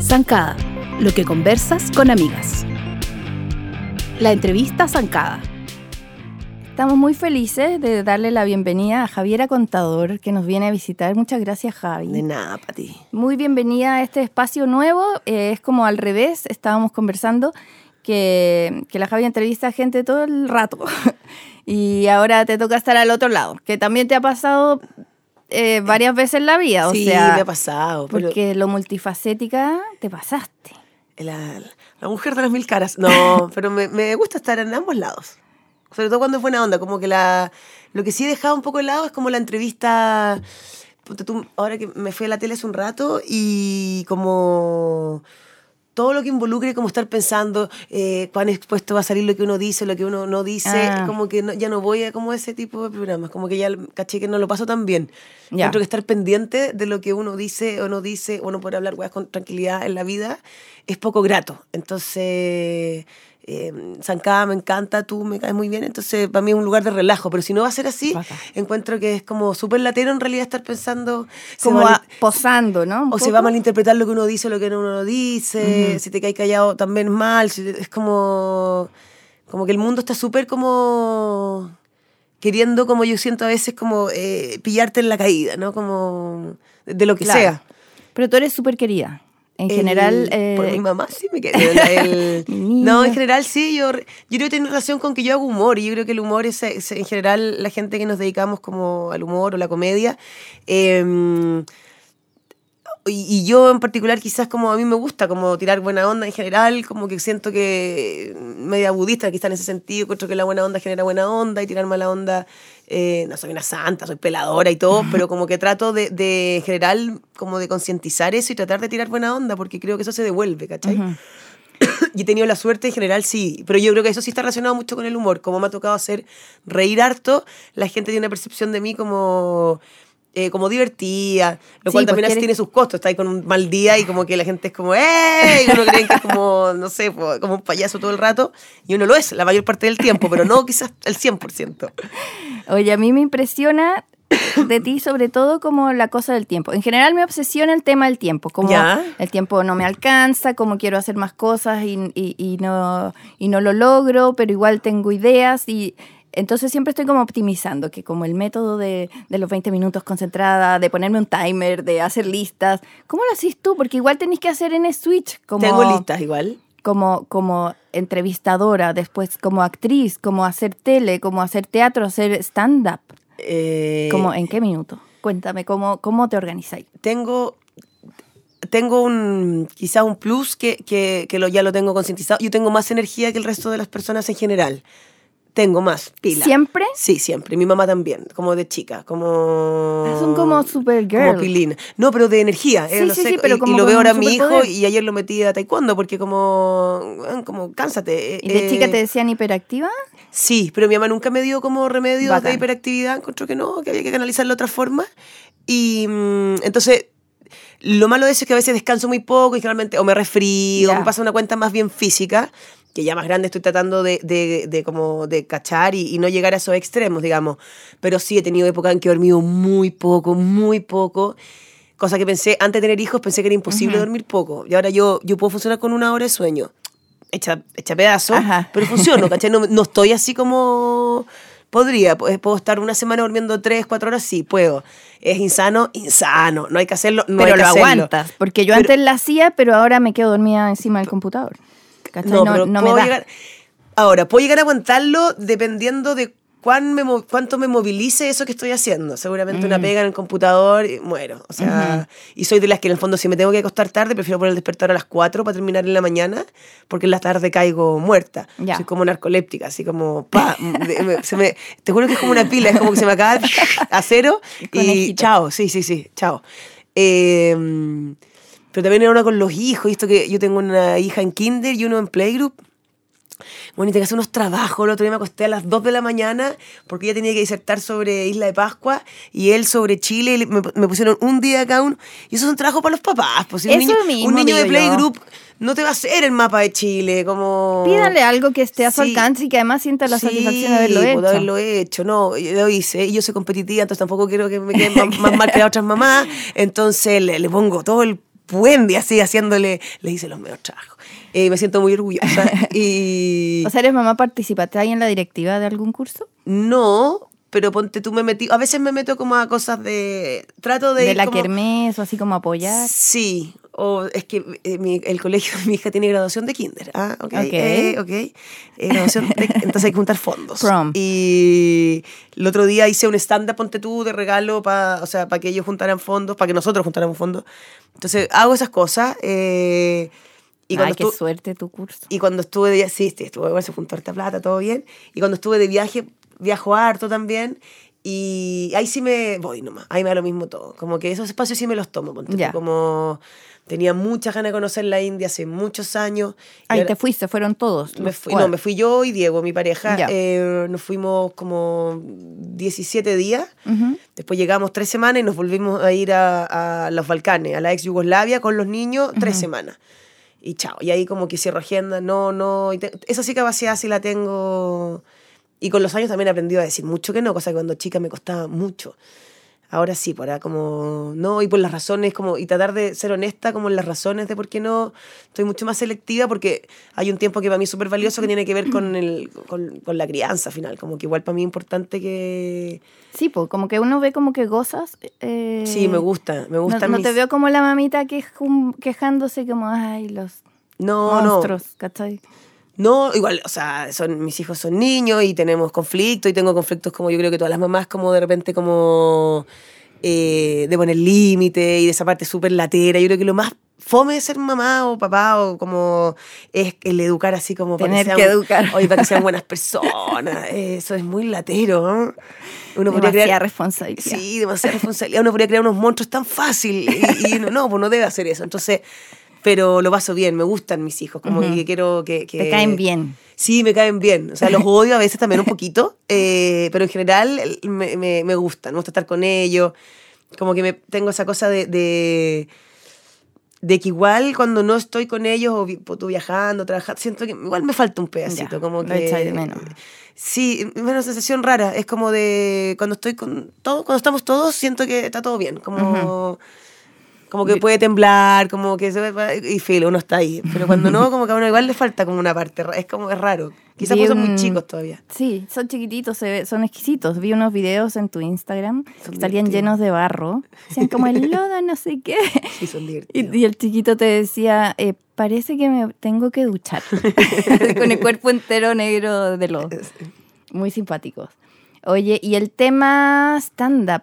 Zancada, lo que conversas con amigas. La entrevista Zancada. Estamos muy felices de darle la bienvenida a Javiera Contador, que nos viene a visitar. Muchas gracias, Javi. De nada, Pati. Muy bienvenida a este espacio nuevo. Eh, es como al revés, estábamos conversando que, que la Javi entrevista a gente todo el rato. y ahora te toca estar al otro lado, que también te ha pasado eh, varias veces en la vida. O sí, sea, me ha pasado. pero porque lo multifacética te pasaste. La, la mujer de las mil caras. No, pero me, me gusta estar en ambos lados. Sobre todo cuando es buena onda. Como que la. Lo que sí he dejado un poco de lado es como la entrevista. tú, ahora que me fui a la tele hace un rato y como todo lo que involucre como estar pensando eh, cuán expuesto va a salir lo que uno dice, lo que uno no dice, Ah. como que no- ya no voy a como ese tipo de programas, como que ya caché que no lo paso tan bien. Ya. Encuentro que estar pendiente de lo que uno dice o no dice, o no poder hablar weas con tranquilidad en la vida, es poco grato. Entonces, eh, Zancada me encanta, tú me caes muy bien, entonces para mí es un lugar de relajo, pero si no va a ser así, encuentro que es como súper latero en realidad estar pensando... se Como posando, ¿no? O se poco. va a malinterpretar lo que uno dice o lo que uno no dice, si te caes callado también mal, si te- es como, como que el mundo está súper como queriendo, como yo siento a veces, como eh, pillarte en la caída, ¿no? Como de, de lo que Claro. sea. Pero tú eres súper querida. En El- general... eh, por mi mamá sí me quedé. el- no, en general sí, yo, yo creo que tiene relación con que yo hago humor y yo creo que el humor es, es, en general la gente que nos dedicamos como al humor o la comedia. eh, y, y yo en particular quizás como a mí me gusta como tirar buena onda en general, como que siento que media budista quizás en ese sentido, encuentro que la buena onda genera buena onda y tirar mala onda, eh, no soy una santa, soy peladora y todo, pero como que trato de, de en general como de concientizar eso y tratar de tirar buena onda porque creo que eso se devuelve, ¿cachai? y he tenido la suerte en general, sí. Pero yo creo que eso sí está relacionado mucho con el humor. Como me ha tocado hacer reír harto, la gente tiene una percepción de mí como, eh, como divertida. Lo Sí, cual también porque así eres- tiene sus costos. Está ahí con un mal día y como que la gente es como, ¡eh! Y uno cree que es como, no sé, como un payaso todo el rato. Y uno lo es la mayor parte del tiempo, pero no quizás el 100%. Oye, a mí me impresiona de ti sobre todo como la cosa del tiempo. En general me obsesiona el tema del tiempo, como Ya. el tiempo no me alcanza, como quiero hacer más cosas y, y- y no, y no lo logro, pero igual tengo ideas y entonces siempre estoy como optimizando, que como el método de, de los 20 minutos concentrada, de ponerme un timer, de hacer listas. ¿Cómo lo haces tú? Porque igual tenés que hacer en Switch. Como, Tengo listas igual. como, como entrevistadora, después como actriz, como hacer tele, como hacer teatro, hacer stand-up. Eh, ¿Cómo, ¿En qué minuto? Cuéntame, ¿cómo, cómo te organizáis? tengo tengo un quizás un plus que, que, que lo, ya lo tengo concientizado. Yo tengo más energía que el resto de las personas en general. Tengo más pila. ¿Siempre? Sí, siempre. Mi mamá también, como de chica, como... Ah, son como Supergirl. Como pilina. No, pero de energía. eh, Sí, lo sí, sé, sí, pero y, y como lo veo ahora a mi hijo y ayer lo metí a taekwondo porque como, como cánsate. ¿Y de eh, chica te decían hiperactiva? Sí, pero mi mamá nunca me dio como remedio Bacán. de hiperactividad, encontró que no, que había que canalizarlo de otra forma. Y mm, entonces, lo malo de eso es que a veces descanso muy poco y generalmente o me resfrío, Ya. me pasa una cuenta más bien física, que ya más grande estoy tratando de, de, de como de cachar y, y no llegar a esos extremos, digamos. Pero sí he tenido épocas en que he dormido muy poco, muy poco. Cosa que pensé, antes de tener hijos, pensé que era imposible dormir poco. Y ahora yo, yo puedo funcionar con una hora de sueño. Hecha, hecha pedazo, Ajá. pero funciono, ¿cachai? No, no estoy así como... Podría, pu- puedo estar una semana durmiendo tres, cuatro horas, sí, puedo. Es insano, insano. No hay que hacerlo, no pero hay que lo hacerlo. aguantas. Porque yo Pero- antes la hacía, pero ahora me quedo dormida encima del computador. ¿Cachai? No, No, pero no me da. llegar- Ahora, puedo llegar a aguantarlo dependiendo de cuán me cuánto me movilice eso que estoy haciendo. Seguramente Mm. una pega en el computador y muero. O sea, y soy de las que en el fondo si me tengo que acostar tarde, prefiero poner el despertador a las 4 para terminar en la mañana, porque en la tarde caigo muerta. Ya. Soy como narcoléptica, así como, pa, se me- te juro que es como una pila, es como que se me acaba a cero y chao, sí, sí, sí, chao. Eh, pero también era una con los hijos, y esto que yo tengo una hija en kinder y uno en playgroup. Bueno, y tenía que hacer unos trabajos. El otro día me acosté a las 2 de la mañana porque ella tenía que disertar sobre Isla de Pascua y él sobre Chile. y me, me pusieron un día cada uno. Y eso es un trabajo para los papás. Pues, si un niño, mismo un niño de Playgroup no te va a hacer el mapa de Chile. Como... Pídale algo que esté a su Sí. alcance y que además sienta la Sí, satisfacción de haberlo pues, hecho. de haberlo hecho. No, yo lo hice y yo soy competitiva, entonces tampoco quiero que me queden más, más mal que las otras mamás. Entonces le, le pongo todo el buen día así, haciéndole, le hice los mejores trabajos. Eh, me siento muy orgullosa. y O sea, ¿eres mamá participativa en la directiva de algún curso? no, pero ponte tú me metí, a veces me meto como a cosas de, trato de... De, la como- kermés o así como apoyar. Sí, o es que eh, mi- el colegio de mi hija tiene graduación de kinder. Ah, ok. Ok. eh, ok. Eh, graduación de- entonces hay que juntar fondos. Prom. Y el otro día hice un stand-up, ponte tú, de regalo para o sea, para que ellos juntaran fondos, para que nosotros juntáramos fondos. Entonces hago esas cosas. eh, y, Ay, qué suerte tu curso. y cuando estuve de viaje, sí, sí, estuve igual, se juntó harta plata, todo bien. Y cuando estuve de viaje, viajo harto también. Y ahí sí me voy nomás, ahí me da lo mismo todo. Como que esos espacios sí me los tomo. ponte Ya. Como tenía muchas ganas de conocer la India hace muchos años. Ahí te fuiste, fueron todos. me fui, no, me fui yo y Diego, mi pareja. Ya. eh, nos fuimos como 17 días. Ujú. Después llegamos tres semanas y nos volvimos a ir a, a los Balcanes, a la ex Yugoslavia con los niños, tres semanas. Y chao. Y ahí como que cierro agenda, no, no. te- esa sí capacidad sí la tengo. Y con los años también he aprendido a decir mucho que no, cosa que cuando chica me costaba mucho. Ahora sí, para como no, y por las razones, como, y tratar de ser honesta como en las razones de por qué no. Estoy mucho más selectiva porque hay un tiempo que para mí es súper valioso que tiene que ver con, el, con, con la crianza final. Como que igual para mí es importante que. Sí, pues como que uno ve como que gozas. eh, Sí, me gusta, me No, gustan no mis- te veo como la mamita quejándose como, ay, los No, monstruos, ¿cachai? No. Igual, o sea, son, mis hijos son niños y tenemos conflictos y tengo conflictos como yo creo que todas las mamás como de repente como eh, de poner límite y de esa parte súper latera. Yo creo que lo más fome de ser mamá o papá o como es el educar así como para Tener sean- que educar. Oye, para que sean buenas personas. Eso es muy latero, ¿no? Uno podría Demasiada crear... responsabilidad. Sí, demasiada responsabilidad. Uno podría crear unos monstruos tan fácil y, y no, no, pues no debe hacer eso. Entonces, pero lo paso bien, me gustan mis hijos, como Ujú. que quiero que, que- Te caen bien. Sí, me caen bien. O sea, los odio a veces también un poquito, eh, pero en general me, me, me gustan, me gusta estar con ellos. Como que me, tengo esa cosa de, de, de que igual cuando no estoy con ellos o vi- pues, tú viajando, trabajando, siento que igual me falta un pedacito. Ya, como lo que, echáis de menos. Sí, es una sensación rara. Es como de cuando estoy con todo, cuando estamos todos, siento que está todo bien. Como, como que puede temblar, como que se y filo, uno está ahí. Pero cuando no, como que a uno igual le falta como una parte. Es como es raro. Quizás son muy chicos todavía. Sí, son chiquititos, se ve- son exquisitos. Vi unos videos en tu Instagram Son que salían llenos de barro. Decían como el lodo, no sé qué. Sí, son divertidos. Y, y el chiquito te decía, eh, parece que me tengo que duchar. Con el cuerpo entero negro de lodo. Muy simpáticos. Oye, y el tema stand-up.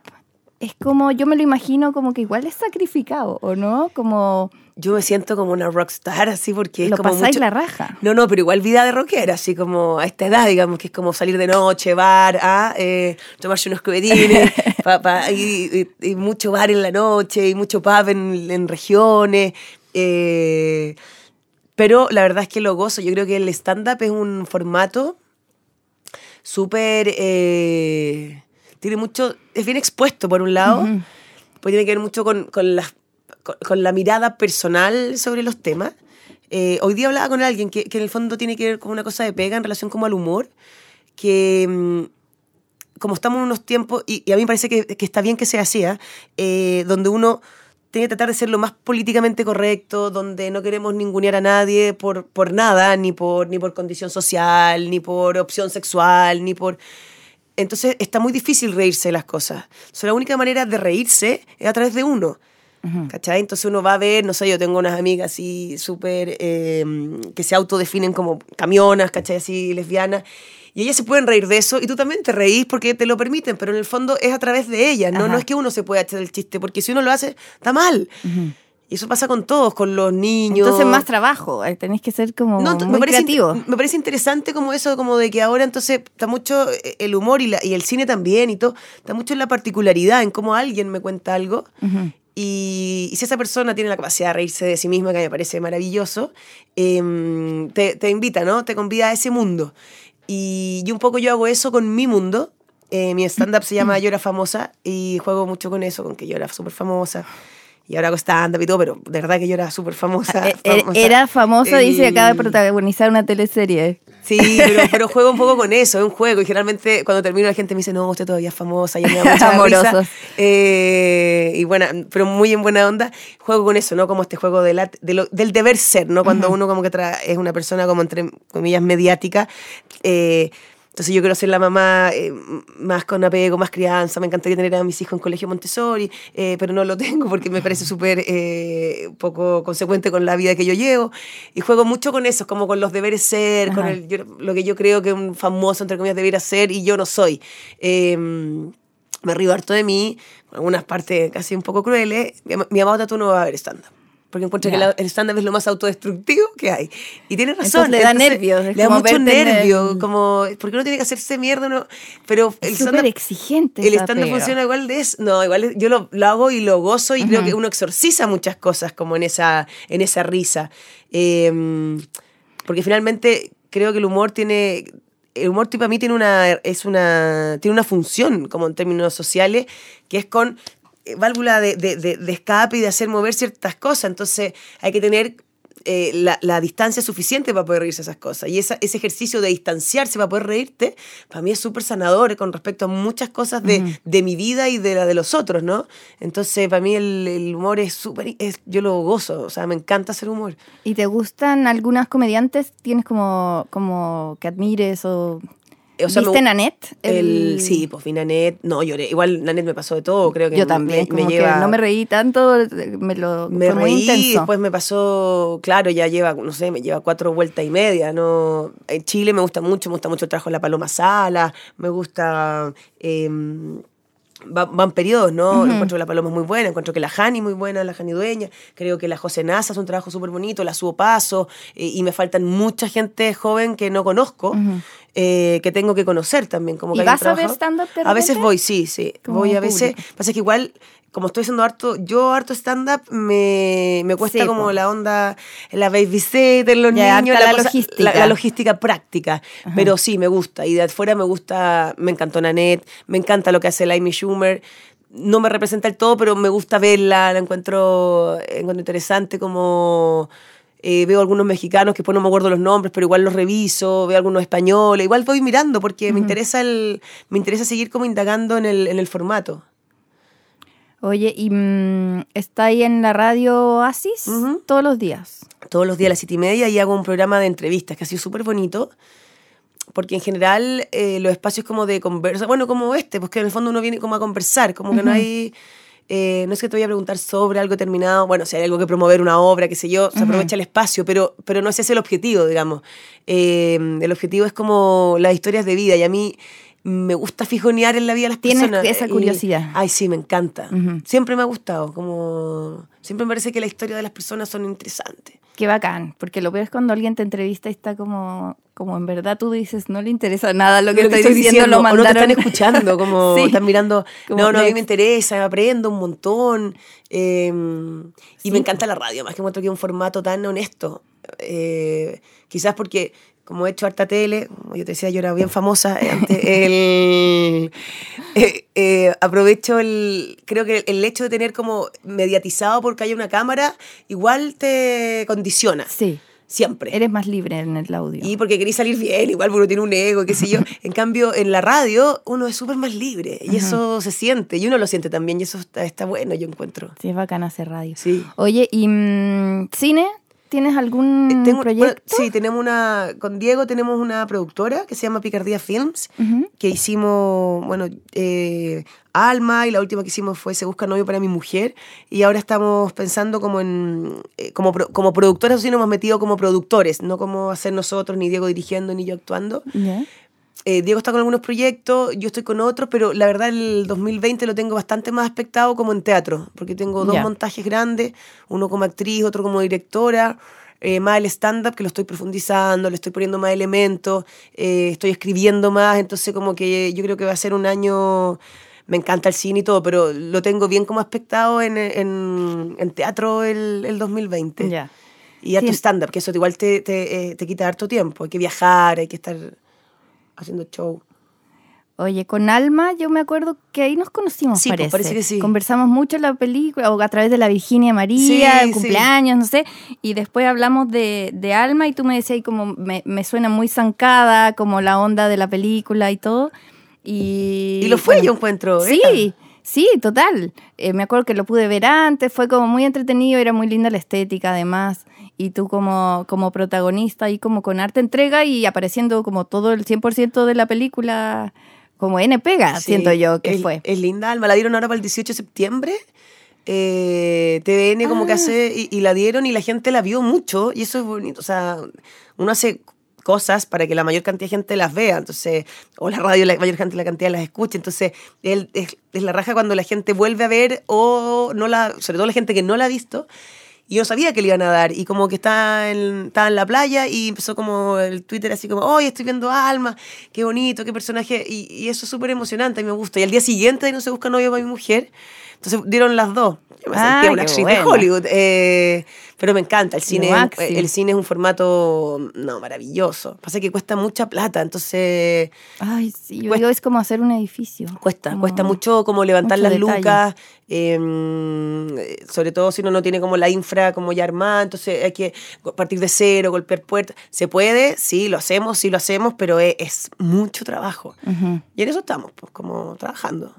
Es como, yo me lo imagino como que igual es sacrificado, ¿o no? Como Yo me siento como una rockstar, así, porque es lo como pasáis mucho- la raja. No, no, pero igual vida de rockera, así como a esta edad, digamos, que es como salir de noche, bar, ah, eh, tomarse unos cubetines, pa- pa- y, y- y mucho bar en la noche, y mucho pub en, en regiones. eh, pero la verdad es que lo gozo. Yo creo que el stand-up es un formato súper... eh, tiene mucho... Es bien expuesto, por un lado, Ujú. pues tiene que ver mucho con, con la, con, con la mirada personal sobre los temas. Eh, hoy día hablaba con alguien que, que en el fondo tiene que ver con una cosa de pega en relación como al humor, que mm, como estamos en unos tiempos, y, y a mí me parece que, que está bien que sea así, ¿ah? Eh, donde uno tiene que tratar de ser lo más políticamente correcto, donde no queremos ningunear a nadie por, por nada, ni por, ni por condición social, ni por opción sexual, ni por... Entonces está muy difícil reírse de las cosas. Sea, la única manera de reírse es a través de uno. ¿Cachai? Entonces uno va a ver, no sé, yo tengo unas amigas así súper, eh, que se autodefinen como camionas, ¿cachai? Así lesbianas. Y ellas se pueden reír de eso y tú también te reís porque te lo permiten, pero en el fondo es a través de ellas, ¿no? Ajá. No es que uno se pueda echar el chiste, porque si uno lo hace, está mal. Y eso pasa con todos, con los niños. Entonces más trabajo, eh, tenéis que ser como No, muy me, parece, creativo. me parece interesante como eso, como de que ahora entonces está mucho eh, el humor y, la- y el cine también y todo, está mucho en la particularidad, en cómo alguien me cuenta algo Ujú. Y, y si esa persona tiene la capacidad de reírse de sí misma, que me parece maravilloso, em, te, te invita, ¿no? Te convida a ese mundo. Y, y un poco yo hago eso con mi mundo. Eh, mi stand-up se llama Yo era famosa y juego mucho con eso, con que yo era súper famosa. Y ahora hago stand-up y todo, pero de verdad que yo era súper famosa, Eh, eh, famosa. Era famosa, dice, Y- acaba de protagonizar una teleserie. Sí, pero, pero juego un poco con eso, es un juego. Y generalmente cuando termino la gente me dice, no, usted todavía es famosa, y me da mucha risa. Eh, y buena, pero muy en buena onda. Juego con eso, ¿no? Como este juego de la- de lo- del deber ser, ¿no? Cuando uno como que es una persona como entre comillas mediática. eh, entonces yo quiero ser la mamá eh, más con apego, más crianza. Me encantaría tener a mis hijos en colegio Montessori, eh, pero no lo tengo porque me parece súper eh, poco consecuente con la vida que yo llevo. Y juego mucho con eso, como con los deberes ser, con Ajá. el- yo- lo que yo creo que un famoso, entre comillas, debería ser y yo no soy. Eh, me río harto de mí, con algunas partes casi un poco crueles. Mi, mi mamá tú no va a ver stand-up. Porque encuentro que la- el stand-up es lo más autodestructivo que hay. Y tiene razón. Entonces le da nervios, Le da mucho el- nervio. Como, ¿por qué uno tiene que hacerse mierda? No? Pero el Es súper exigente. el stand-up funciona igual de eso. No, igual yo lo, lo hago y lo gozo y creo que uno exorciza muchas cosas como en esa, en esa risa. Eh, porque finalmente creo que el humor tiene. El humor para mí tiene una, es una, tiene una función, como en términos sociales, que es con válvula de, de- de- de escape y de hacer mover ciertas cosas. Entonces hay que tener eh, la, la distancia suficiente para poder reírse de esas cosas. Y esa- ese ejercicio de distanciarse para poder reírte, para mí es súper sanador con respecto a muchas cosas de, de mi vida y de la de los otros, ¿no? Entonces, para mí el, el humor es súper... es- Yo lo gozo, o sea, me encanta hacer humor. ¿Y te gustan algunas comediantes? ¿Tienes como, como que admires o... O sea, me ¿Viste Nanette? El, sí, pues vi Nanette. No, lloré. Igual Nanette me pasó de todo, creo que Yo me- también, me, como me lleva... que no me reí tanto, me lo me fue muy reí, intenso. después me pasó, claro, ya lleva, no sé, me lleva cuatro vueltas y media, ¿no? En Chile me gusta mucho, me gusta mucho el trabajo de la Paloma Sala, me gusta... eh, va- van periodos, ¿no? Encuentro que la Paloma es muy buena, encuentro que la Jani muy buena, la Jani Dueña, creo que la José Nasa es un trabajo súper bonito, la Subo Paso, eh, y me faltan mucha gente joven que no conozco, eh, que tengo que conocer también. Como ¿Y que un vas a ver stand-up A veces voy, sí, sí. Como voy a veces. público. Pasa que igual, como estoy haciendo harto, yo harto stand-up, me, me cuesta Sí, como po. la onda, la babysitter, los Ya, niños, la cosa- logística. La, la logística práctica. Pero sí, me gusta. Y de afuera me gusta, me encantó Nanette, me encanta lo que hace la Amy Schumer. No me representa el todo, pero me gusta verla, la encuentro, encuentro interesante como... eh, veo algunos mexicanos que después no me acuerdo los nombres, pero igual los reviso, veo algunos españoles, igual voy mirando porque me interesa el, me interesa seguir como indagando en el, en el formato. Oye, ¿y mm, está ahí en la radio Oasis Ujú. todos los días? todos los días a las siete y media y hago un programa de entrevistas que ha sido súper bonito. Porque en general eh, los espacios como de conversa, bueno, como este, pues que en el fondo uno viene como a conversar, como que no hay, eh, no es que te voy a preguntar sobre algo terminado, bueno, si hay algo que promover, una obra, qué sé yo, se aprovecha el espacio, pero, pero no ese es el objetivo, digamos. Eh, el objetivo es como las historias de vida y a mí me gusta fijonear en la vida de las Tienes personas. esa y- curiosidad. ay, sí, me encanta. Siempre me ha gustado, como siempre me parece que la historia de las personas son interesantes. Qué bacán, porque lo peor es cuando alguien te entrevista y está como, como en verdad tú dices, no le interesa nada lo que, lo que estoy, diciendo, lo o no te mandaron. están escuchando, como Sí. están mirando, Como no, no, a mí me interesa, aprendo un montón. eh, y Sí. me encanta la radio, más que encuentro que es un formato tan honesto. Eh, quizás porque, como he hecho harta tele, como yo te decía, yo era bien famosa, antes, el, eh, eh, aprovecho el, creo que el hecho de tener como mediatizado porque hay una cámara, igual te condiciona, Sí, siempre. eres más libre en el audio. Y porque queréis salir bien, igual porque uno tiene un ego, qué sé yo. En cambio, en la radio uno es súper más libre y eso se siente y uno lo siente también y eso está, está bueno, yo encuentro. Sí, es bacán hacer radio. Sí. Oye, ¿y mm, cine? ¿Tienes algún Eh, tengo- proyecto? bueno, sí, tenemos una, con Diego tenemos una productora que se llama Picardía Films, Ujú. que hicimos, bueno, eh, Alma y la última que hicimos fue Se busca novio para mi mujer y ahora estamos pensando como en, eh, como, como productoras, sí nos hemos metido como productores, no como hacer nosotros, ni Diego dirigiendo, ni yo actuando. Ya. Eh, Diego está con algunos proyectos, yo estoy con otros, pero la verdad el 2020 lo tengo bastante más aspectado como en teatro, porque tengo dos montajes grandes, uno como actriz, otro como directora, eh, más el stand-up que lo estoy profundizando, le estoy poniendo más elementos, eh, estoy escribiendo más, entonces como que yo creo que va a ser un año me encanta el cine y todo, pero lo tengo bien como espectado en, en, en teatro el, el 2020. Ya. Y a tu stand-up, que eso igual te, te, te quita harto tiempo. Hay que viajar, hay que estar haciendo show. Oye, con Alma yo me acuerdo que ahí nos conocimos, Sí, parece. parece que sí. Conversamos mucho en la película, o a través de la Virginia María, Sí, el sí. cumpleaños, no sé. Y después hablamos de, de Alma y tú me decías, como me, me suena muy zancada, como la onda de la película y todo. Y, Y lo fue, bueno, yo encuentro. Sí, era. sí, total. Eh, me acuerdo que lo pude ver antes, fue como muy entretenido, era muy linda la estética además. Y tú como, como protagonista y como con arte entrega y apareciendo como todo el 100% de la película, como N pega, Sí, siento yo que es, fue. Es linda, Alma. La dieron ahora para el 18 de septiembre. Eh, TVN como que Ah. hace y, y la dieron y la gente la vio mucho y eso es bonito. O sea, uno hace cosas para que la mayor cantidad de gente las vea, entonces, o la radio la mayor cantidad, la cantidad las escuche, entonces es, es la raja cuando la gente vuelve a ver o no la, sobre todo la gente que no la ha visto, y yo sabía que le iban a dar. Y como que estaba en, estaba en la playa y empezó como el Twitter así como, hoy estoy viendo Alma, qué bonito, qué personaje. Y, y eso es súper emocionante, a mí me gusta. Y al día siguiente No se busca novio para mi mujer. Entonces dieron las dos. Yo me Ah, sentía una actriz de. Hollywood. eh, pero me encanta. El cine, es- el cine es un formato, no, maravilloso. Pasa que cuesta mucha plata, entonces Ay, sí, yo Cuesta- digo, es como hacer un edificio. Cuesta, Como- cuesta mucho como levantar mucho las detalle. lucas, eh, sobre todo si uno no tiene como la infra como ya armada, entonces hay que partir de cero, golpear puertas. ¿Se puede? Sí, lo hacemos, sí lo hacemos, pero es, es mucho trabajo. Y en eso estamos, pues como trabajando.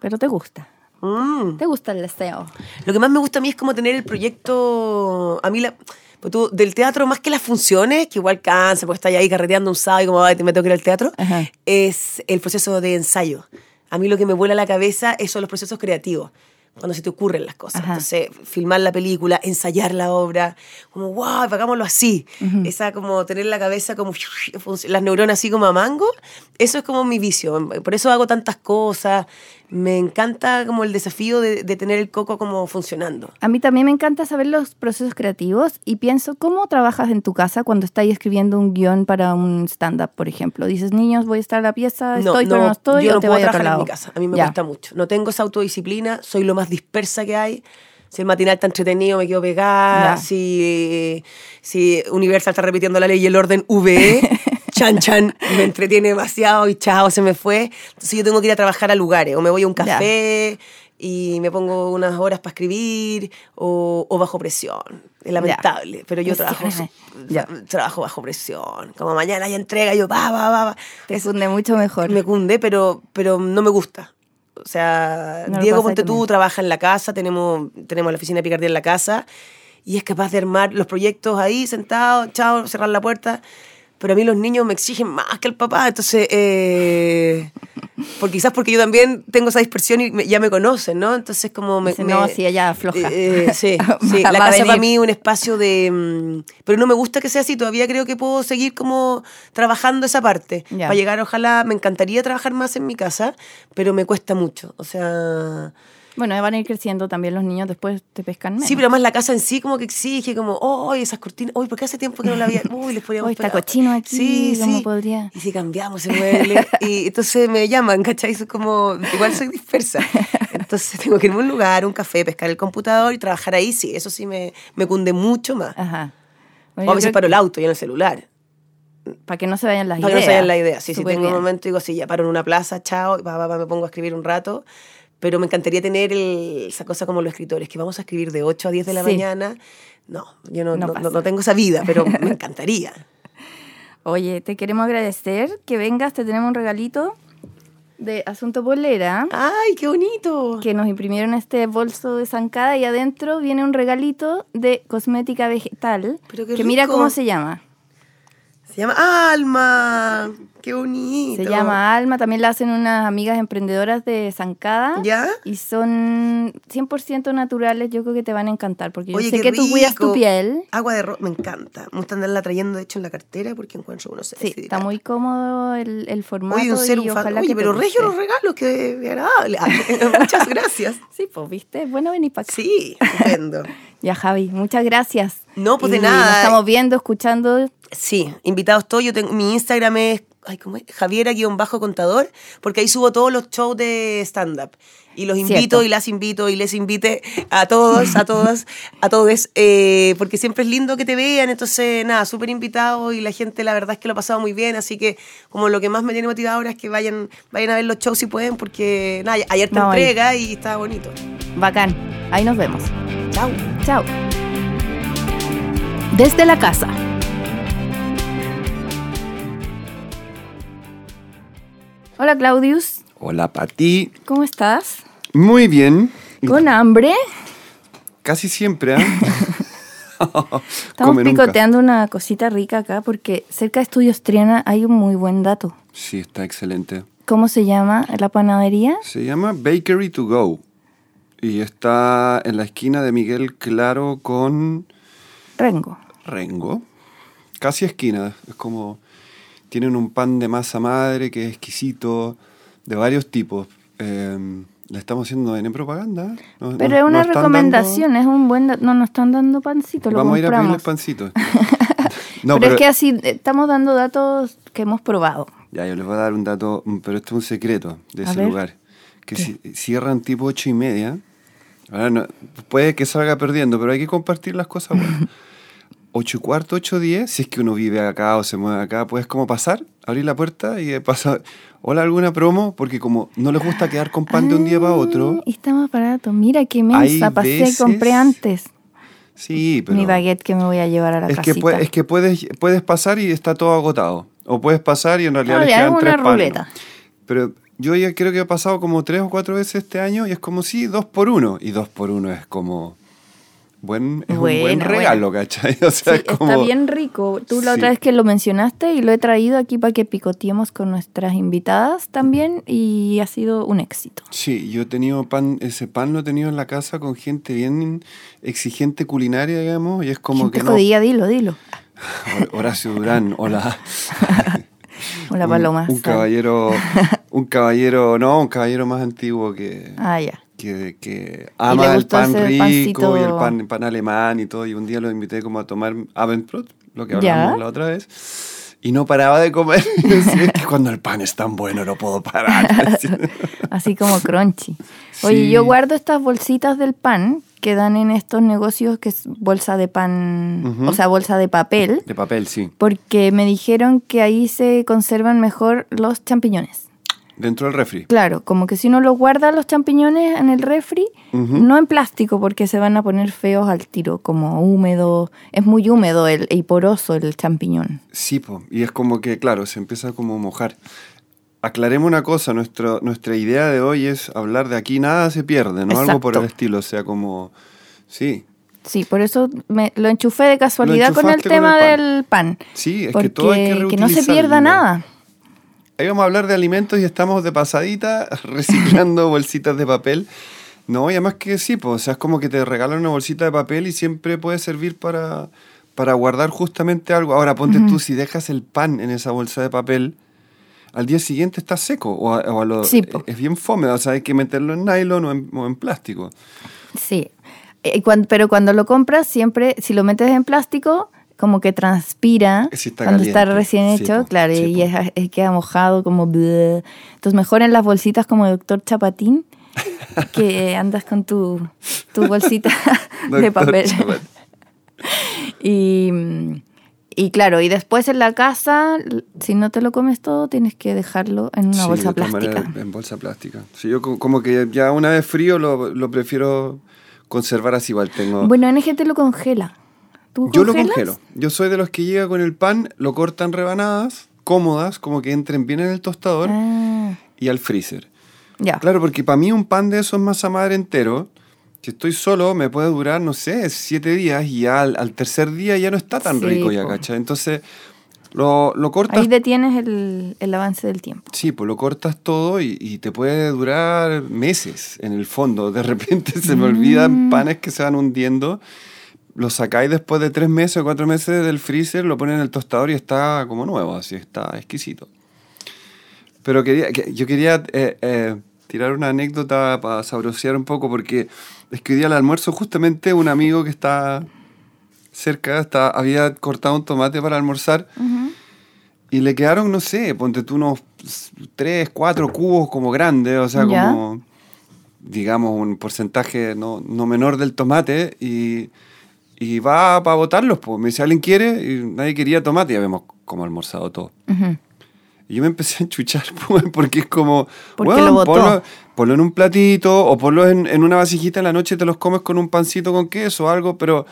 Pero te gusta. Mm. Te gusta el deseo. Lo que más me gusta a mí es como tener el proyecto, a mí la, pues tú, del teatro más que las funciones, que igual cansa, porque estás ahí carreteando un sábado y como "Ay, me tengo que ir al teatro, Ajá. es el proceso de ensayo. A mí lo que me vuela la cabeza es son los procesos creativos, cuando se te ocurren las cosas. Ajá. Entonces, filmar la película, ensayar la obra, como, wow, hagámoslo así. Esa como tener la cabeza como, las neuronas así como a mango, eso es como mi vicio. Por eso hago tantas cosas. Me encanta como el desafío de, de tener el coco como funcionando. A mí también me encanta saber los procesos creativos y pienso cómo trabajas en tu casa cuando estás escribiendo un guion para un stand-up, por ejemplo. Dices, niños, voy a estar a la pieza, estoy pero no estoy, yo o no te puedo trabajar en mi casa. A mí me Ya. cuesta mucho. No tengo esa autodisciplina, soy lo más dispersa que hay. Si el matinal está entretenido, me quedo pegada. Ya. Si, si Universal está repitiendo la ley y el orden VE, chan chan, me entretiene demasiado y chao, se me fue. Entonces yo tengo que ir a trabajar a lugares. O me voy a un Ya. café y me pongo unas horas para escribir o, o bajo presión. Es lamentable, pero yo trabajo. Ya. trabajo bajo presión. Como mañana hay entrega, yo va, va, va, va. Te funde mucho mejor. me cunde, pero, pero no me gusta. O sea, No Diego Ponte tú trabaja en la casa, tenemos, tenemos la oficina de Picardía en la casa y es capaz de armar los proyectos ahí, sentado, chao, cerrar la puerta. Pero a mí los niños me exigen más que el papá, entonces, eh, porque quizás porque yo también tengo esa dispersión y me- ya me conocen, ¿no? Entonces como me... Dice, me- no, sí, ella afloja. eh, sí, sí, la casa para mí es un espacio de... mm, Pero no me gusta que sea así, todavía creo que puedo seguir como trabajando esa parte. Ya. Para llegar, ojalá, me encantaría trabajar más en mi casa, pero me cuesta mucho. O sea... Bueno, van a ir creciendo también los niños, después te pescan menos. Sí, pero además la casa en sí como que exige, como, oh, esas cortinas, uy, porque hace tiempo que no la había, uy, les poníamos Uy, está pegado". cochino aquí, sí, ¿cómo sí. podría? Y si cambiamos el mueble, y entonces me llaman, ¿cachai? Soy como, igual soy dispersa. Entonces tengo que irme a un lugar, un café, pescar el computador y trabajar ahí, sí, eso sí me, me cunde mucho más. Ajá. o a veces paro el auto y en el celular. Para que no se vayan las Para que no ideas. se vayan la idea. Sí, si Súper tengo un bien. momento digo, sí, ya paro en una plaza, chao, y pa, pa, pa, me pongo a escribir un rato. Pero me encantaría tener el- esa cosa como los escritores, que vamos a escribir de 8 a 10 de la Sí. mañana. No, yo no, No no, tengo esa vida, pero me encantaría. Oye, te queremos agradecer que vengas, te tenemos un regalito de Asunto Polera. ¡Ay, qué bonito! que nos imprimieron este bolso de zancada y adentro viene un regalito de cosmética vegetal. Pero qué que mira cómo se llama. Se llama Alma. ¡Qué bonito! Se llama Alma, también la hacen unas amigas emprendedoras de zancada. ¿Ya? Y son 100% naturales, yo creo que te van a encantar, porque yo Oye, sé qué que tú cuidas tu rico. piel. Agua de rosa, me encanta. Me gusta andarla trayendo, de hecho, en la cartera porque encuentro uno se Sí, está muy cómodo el, el formato Oye, un ser, y un ojalá Oye, que pero regio los regalos, qué agradable. Ah, Muchas gracias. Sí, pues, ¿viste? Bueno, venir para acá. Sí, estupendo. Ya, Javi, muchas gracias. No, pues de nada. Nos estamos viendo, escuchando. Sí, invitados todos. Yo tengo, mi Instagram es ay, ¿cómo es? Javiera-contador, porque ahí subo todos los shows de stand-up. Y los invito Cierto. y las invito y les invite a todos, a todas, a todos, eh, porque siempre es lindo que te vean. Entonces, nada, súper invitado y la gente, la verdad es que lo ha pasado muy bien. Así que, como lo que más me tiene motivado ahora es que vayan, vayan a ver los shows si pueden, porque, nada, ayer te No, ahí. entrega y está bonito. Bacán. Ahí nos vemos. Chao. Chao. Desde la casa. Hola Claudius, Hola, Pati. ¿cómo estás? Muy bien. ¿Con hambre? Casi siempre, ¿ah? Estamos Come nunca. picoteando una cosita rica acá porque cerca de Estudios Triana hay un muy buen dato. Sí, está excelente. ¿Cómo se llama la panadería? Se llama Bakery to Go. Y está en la esquina de Miguel Claro con Rengo. Rengo. Casi esquina. Es como. Tienen un pan de masa madre que es exquisito, de varios tipos. Eh, estamos haciendo en propaganda. ¿no? Pero no- es una no recomendación, es un buen. No, nos están dando pancito, lo Vamos a ir a pedirles pancitos. No, pero, es que así eh, estamos dando datos que hemos probado. Ya, yo les voy a dar un dato, mm, pero esto es un secreto de A ese ver. lugar. Que si- cierran tipo ocho y media. Ahora no- puede que salga perdiendo, pero hay que compartir las cosas buenas. Ocho y cuarto, ocho diez, si es que uno vive acá o se mueve acá, puedes como pasar, abrir la puerta y pasar. Hola, alguna promo, porque como no les gusta quedar con pan de un día para otro. Ah, Y está más barato. Mira qué mensa. Pasé, veces- compré antes Sí, pero. mi baguette que me voy a llevar a la es que, casita. puede- es que puedes, puedes pasar y está todo agotado. O puedes pasar y en realidad No, les le quedan tres ruleta. Pero yo ya creo que he pasado como tres o cuatro veces este año y es como sí, dos por uno. Y dos por uno es como buen, es un buen Buena, regalo, ¿cachai? O sea, Sí, es como, está bien rico. Tú la Sí. otra vez que lo mencionaste y lo he traído aquí para que picoteemos con nuestras invitadas también y ha sido un éxito. Sí, yo he tenido pan, ese pan lo he tenido en la casa con gente bien exigente culinaria, digamos, y es como Gente que no. jodida, dilo, dilo. Hor- Horacio Durán, hola. Hola, Un- Paloma. Un, Sal. caballero, un caballero, no, un caballero más antiguo que, Ah, ya. Que, que ama el pan rico pancito- y el pan, pan alemán y todo. Y un día lo invité como a tomar Abendbrot, lo que Ya. hablamos la otra vez. Y no paraba de comer. Es que cuando el pan es tan bueno no puedo parar. Así como crunchy. Oye, Sí. yo guardo estas bolsitas del pan que dan en estos negocios que es bolsa de pan, Ujú. o sea, bolsa de papel, De papel, sí. porque me dijeron que ahí se conservan mejor los champiñones. Dentro del refri. Claro, como que si uno los guarda los champiñones en el refri, no en plástico porque se van a poner feos al tiro, como húmedo, es muy húmedo el, y poroso el champiñón. Sí, po. y es como que, claro, se empieza como a mojar. Aclaremos una cosa, nuestro, nuestra idea de hoy es hablar de aquí nada se pierde, no algo por el estilo, o sea, como, sí, Sí, por eso me, lo enchufé de casualidad con el enchufaste con el tema pan. del pan. Sí, es que porque todo hay que no se pierda nada. Ahí vamos a hablar de alimentos y estamos de pasadita reciclando bolsitas de papel. No, y además que sí, pues, o sea, es como que te regalan una bolsita de papel y siempre puede servir para, para guardar justamente algo. Ahora, ponte tú, si dejas el pan en esa bolsa de papel, al día siguiente está seco o, a- o a lo- Sí, es bien fome, o sea, hay que meterlo en nylon o en, o en plástico. Sí. Eh, pero cuando lo compras, siempre, si lo metes en plástico, como que transpira Sí, está cuando está recién hecho, claro, sí, y es- es- queda mojado como... bleh. Entonces mejor en las bolsitas como doctor Chapatín, que andas con tu, tu bolsita de papel. Y, y claro, y después en la casa, si no te lo comes todo, tienes que dejarlo en una bolsa de plástica. en bolsa plástica. Sí, yo co- como que ya una vez frío lo, lo prefiero conservar así igual. Tengo, Bueno, NGT lo congela. ¿Tú yo lo congelo. Yo soy de los que llega con el pan, lo cortan rebanadas, cómodas, como que entren bien en el tostador Ah, y al freezer. ya. Claro, porque para mí un pan de esos masa madre entero, si estoy solo, me puede durar, no sé, siete días y ya al, al tercer día ya no está tan Sí, rico ya. ¿cachai? Entonces lo, lo cortas Ahí detienes el, el avance del tiempo. Sí, pues lo cortas todo y, y te puede durar meses en el fondo. De repente se me olvidan panes que se van hundiendo. Lo sacáis después de tres meses o cuatro meses del freezer, lo ponen en el tostador y está como nuevo, así está exquisito. Pero quería, que- yo quería eh, eh, tirar una anécdota para sabrosear un poco, porque es que hoy día al almuerzo justamente un amigo que está cerca está, había cortado un tomate para almorzar Y le quedaron, no sé, ponte tú unos tres, cuatro cubos como grandes, o sea, Ya. como, digamos, un porcentaje no, no menor del tomate y, y va para botarlos. Pues. Me dice, ¿alguien quiere? Y nadie quería tomate y habíamos como almorzado todo. Ujú. Y yo me empecé a enchuchar, pues, porque es como, Porque weón, lo botó. ponlo, ponlo en un platito o ponlo en, en una vasijita en la noche, te los comes con un pancito con queso o algo, pero...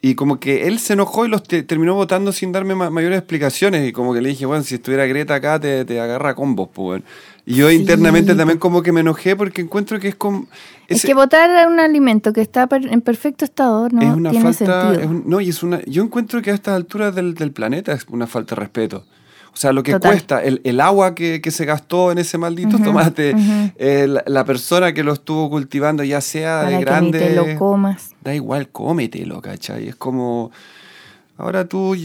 Y como que él se enojó y los te- terminó votando sin darme ma- mayores explicaciones. Y como que le dije, bueno, si estuviera Greta acá, te, te agarra combos, pues. Y yo Sí, internamente también como que me enojé porque encuentro que es como... Es ese- que botar un alimento que está en perfecto estado no es una tiene falta, sentido. es un- no, y es una, yo encuentro que a estas alturas del, del planeta es una falta de respeto. O sea, lo que Total. cuesta, el, el agua que, que se gastó en ese maldito tomate, eh, la, la persona que lo estuvo cultivando, ya sea para de que grande, ni te lo comas. da igual, cómetelo, ¿cachai? Es como, ahora tú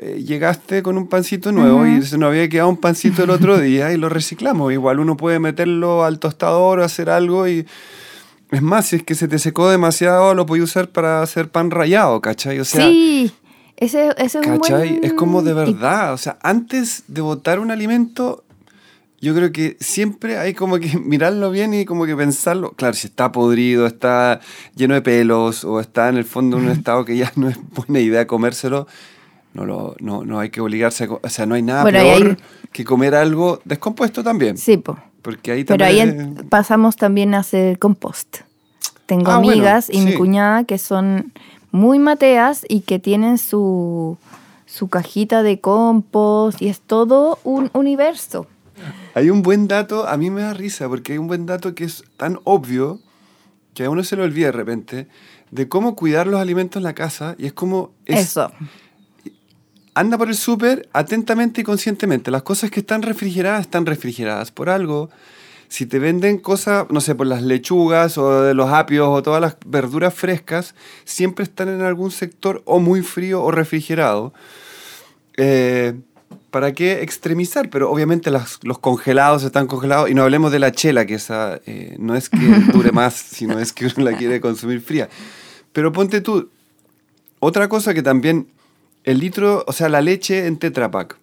eh, llegaste con un pancito nuevo y se nos había quedado un pancito el otro día y lo reciclamos. Igual uno puede meterlo al tostador o hacer algo y... Es más, si es que se te secó demasiado, lo puedes usar para hacer pan rallado, ¿cachai? O sea, sí, ese, ese es un ¿cachai? buen Es como de verdad. O sea, antes de botar un alimento, yo creo que siempre hay como que mirarlo bien y como que pensarlo. Claro, si está podrido, está lleno de pelos o está en el fondo en un estado que ya no es buena idea comérselo, no, lo, no, no hay que obligarse a... O sea, no hay nada Bueno, peor que comer algo descompuesto también. Sí, po. Porque ahí Pero ahí también... pasamos también a hacer compost. Tengo Ah, bueno, amigas y mi cuñada que son muy mateas y que tienen su, su cajita de compost y es todo un universo. Hay un buen dato, a mí me da risa, porque hay un buen dato que es tan obvio que a uno se lo olvida de repente, de cómo cuidar los alimentos en la casa, y es como... es- Eso. Anda por el súper atentamente y conscientemente. Las cosas que están refrigeradas están refrigeradas por algo. Si te venden cosas, no sé, por las lechugas o de los apios o todas las verduras frescas, siempre están en algún sector o muy frío o refrigerado. Eh, ¿Para qué extremizar? Pero obviamente las- los congelados están congelados y no hablemos de la chela, que esa eh, no es que dure más, sino es que uno la quiere consumir fría. Pero ponte tú, otra cosa que también, el litro, o sea, la leche en Tetra Pak,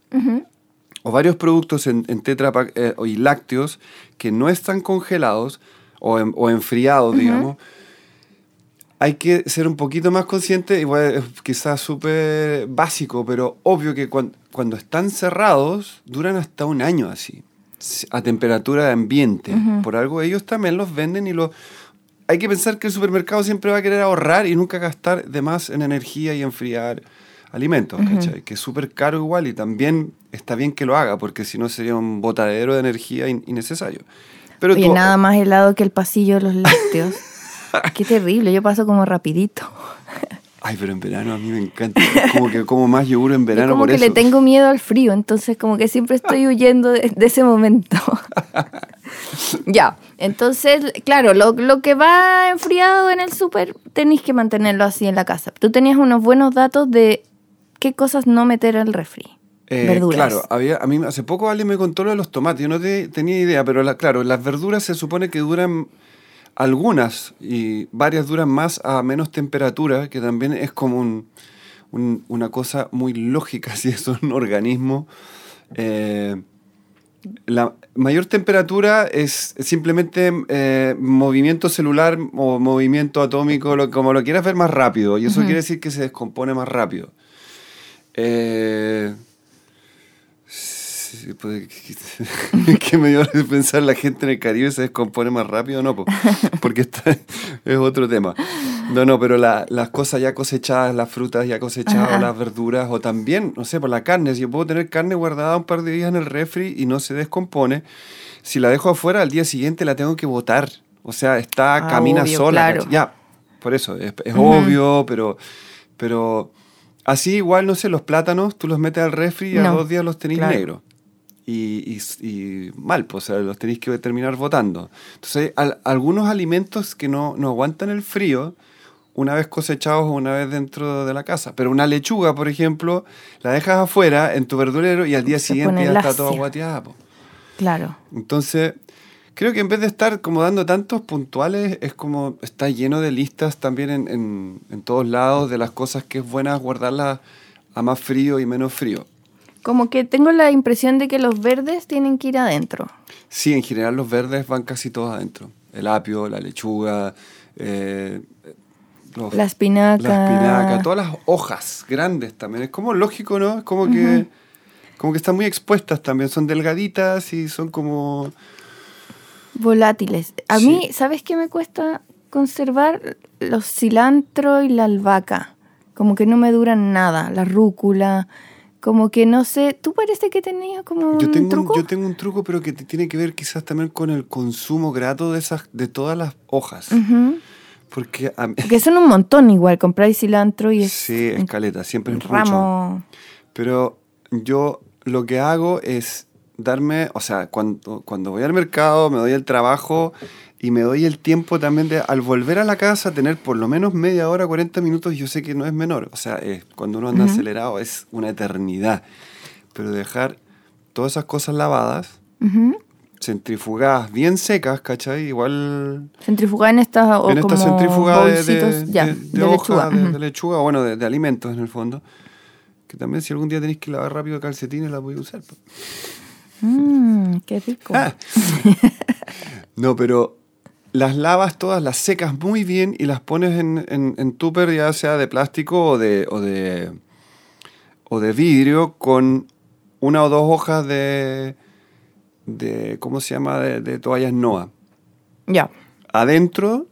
o varios productos en, en Tetra Pak eh, y lácteos que no están congelados o, en- o enfriados, digamos, hay que ser un poquito más consciente, igual es quizás súper básico, pero obvio que cuan- cuando están cerrados duran hasta un año así, a temperatura de ambiente. Por algo ellos también los venden y los... Hay que pensar que el supermercado siempre va a querer ahorrar y nunca gastar de más en energía y enfriar alimentos, ¿cachai? Que es súper caro igual y también está bien que lo haga, porque si no sería un botadero de energía in- innecesario. Pero Oye, tú- nada más helado que el pasillo de los lácteos. Qué terrible, yo paso como rapidito. Ay, pero en verano a mí me encanta. Como que como más yogur en Yo verano como por que eso. le tengo miedo al frío, entonces como que siempre estoy huyendo de, de ese momento. ya, entonces, claro, lo, lo que va enfriado en el súper tenéis que mantenerlo así en la casa. Tú tenías unos buenos datos de qué cosas no meter al refri. Eh, verduras. Claro, había, a mí hace poco alguien me contó lo de los tomates. Yo no te- tenía idea, pero la- claro, las verduras se supone que duran algunas y varias duran más a menos temperatura, que también es como un- un- una cosa muy lógica si es un organismo. Eh, la mayor temperatura es simplemente eh, movimiento celular o movimiento atómico, lo- como lo quieras ver más rápido, y eso quiere decir que se descompone más rápido. Eh, pues, ¿Qué me dio de pensar la gente en el Caribe se descompone más rápido? No, po, porque está- es otro tema. No, no, pero la- las cosas ya cosechadas, las frutas ya cosechadas, Ajá. las verduras, o también, no sé, por la carne. Si yo puedo tener carne guardada un par de días en el refri y no se descompone, si la dejo afuera, al día siguiente la tengo que botar. O sea, está, Ah, camina obvio, sola. claro. Ya, por eso, es, obvio, pero, pero así igual, no sé, los plátanos, tú los metes al refri y a dos días los tenéis claro. negros. Y, y- y mal, pues, o sea, los tenéis que terminar botando. Entonces, al- algunos alimentos que no, no aguantan el frío, una vez cosechados o una vez dentro de la casa. Pero una lechuga, por ejemplo, la dejas afuera en tu verdurero y al día Se siguiente ya está toda guateada. po. Claro. Entonces, creo que en vez de estar como dando tantos puntuales, es como está lleno de listas también en, en- en todos lados de las cosas que es buenas guardarlas a más frío y menos frío. Como que tengo la impresión de que los verdes tienen que ir adentro. Sí, en general los verdes van casi todos adentro. El apio, la lechuga, eh, los- La espinaca. la espinaca, todas las hojas grandes también. Es como lógico, ¿no? Es como que, como que están muy expuestas también. Son delgaditas y son como... Volátiles. A Sí. mí, ¿sabes qué me cuesta conservar? Los cilantro y la albahaca. Como que no me duran nada. La rúcula. Como que no sé. ¿Tú parece que tenías como Yo un tengo, un, truco? yo tengo un truco, pero que tiene que ver quizás también con el consumo grato de, esas, de todas las hojas. Porque a mí- Porque son un montón igual. Compráis cilantro y es Sí, escaleta, siempre es mucho. ramo. Pero yo lo que hago es darme, o sea, cuando, cuando voy al mercado, me doy el trabajo y me doy el tiempo también de, al volver a la casa, tener por lo menos media hora, 40 minutos, yo sé que no es menor. O sea, eh, cuando uno anda acelerado es una eternidad. Pero dejar todas esas cosas lavadas, Ujú. centrifugadas, bien secas, ¿cachai? Igual Centrifugada en estas o en esta como centrífuga de, de, ya, de- de, de hoja, lechuga. de, Ujú. de lechuga, bueno, de, alimentos en el fondo. Que también si algún día tenéis que lavar rápido calcetines, la podéis usar. Mm, qué rico. Ah. No, pero las lavas todas, las secas muy bien y las pones en, en, en tupper, ya sea de plástico o de, o de, o de vidrio, con una o dos hojas de, de ¿cómo se llama?, de, de toallas Noa. Ya. adentro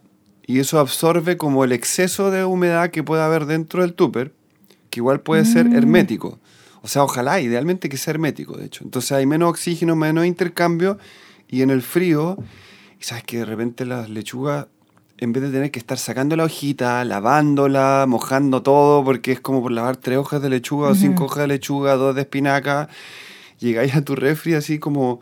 y eso absorbe como el exceso de humedad que puede haber dentro del tupper, que igual puede ser hermético. O sea, ojalá, idealmente que sea hermético, de hecho. Entonces hay menos oxígeno, menos intercambio y en el frío, y sabes que de repente las lechugas, en vez de tener que estar sacando la hojita, lavándola, mojando todo, porque es como por lavar tres hojas de lechuga o cinco hojas de lechuga, dos de espinaca, llegáis a tu refri así como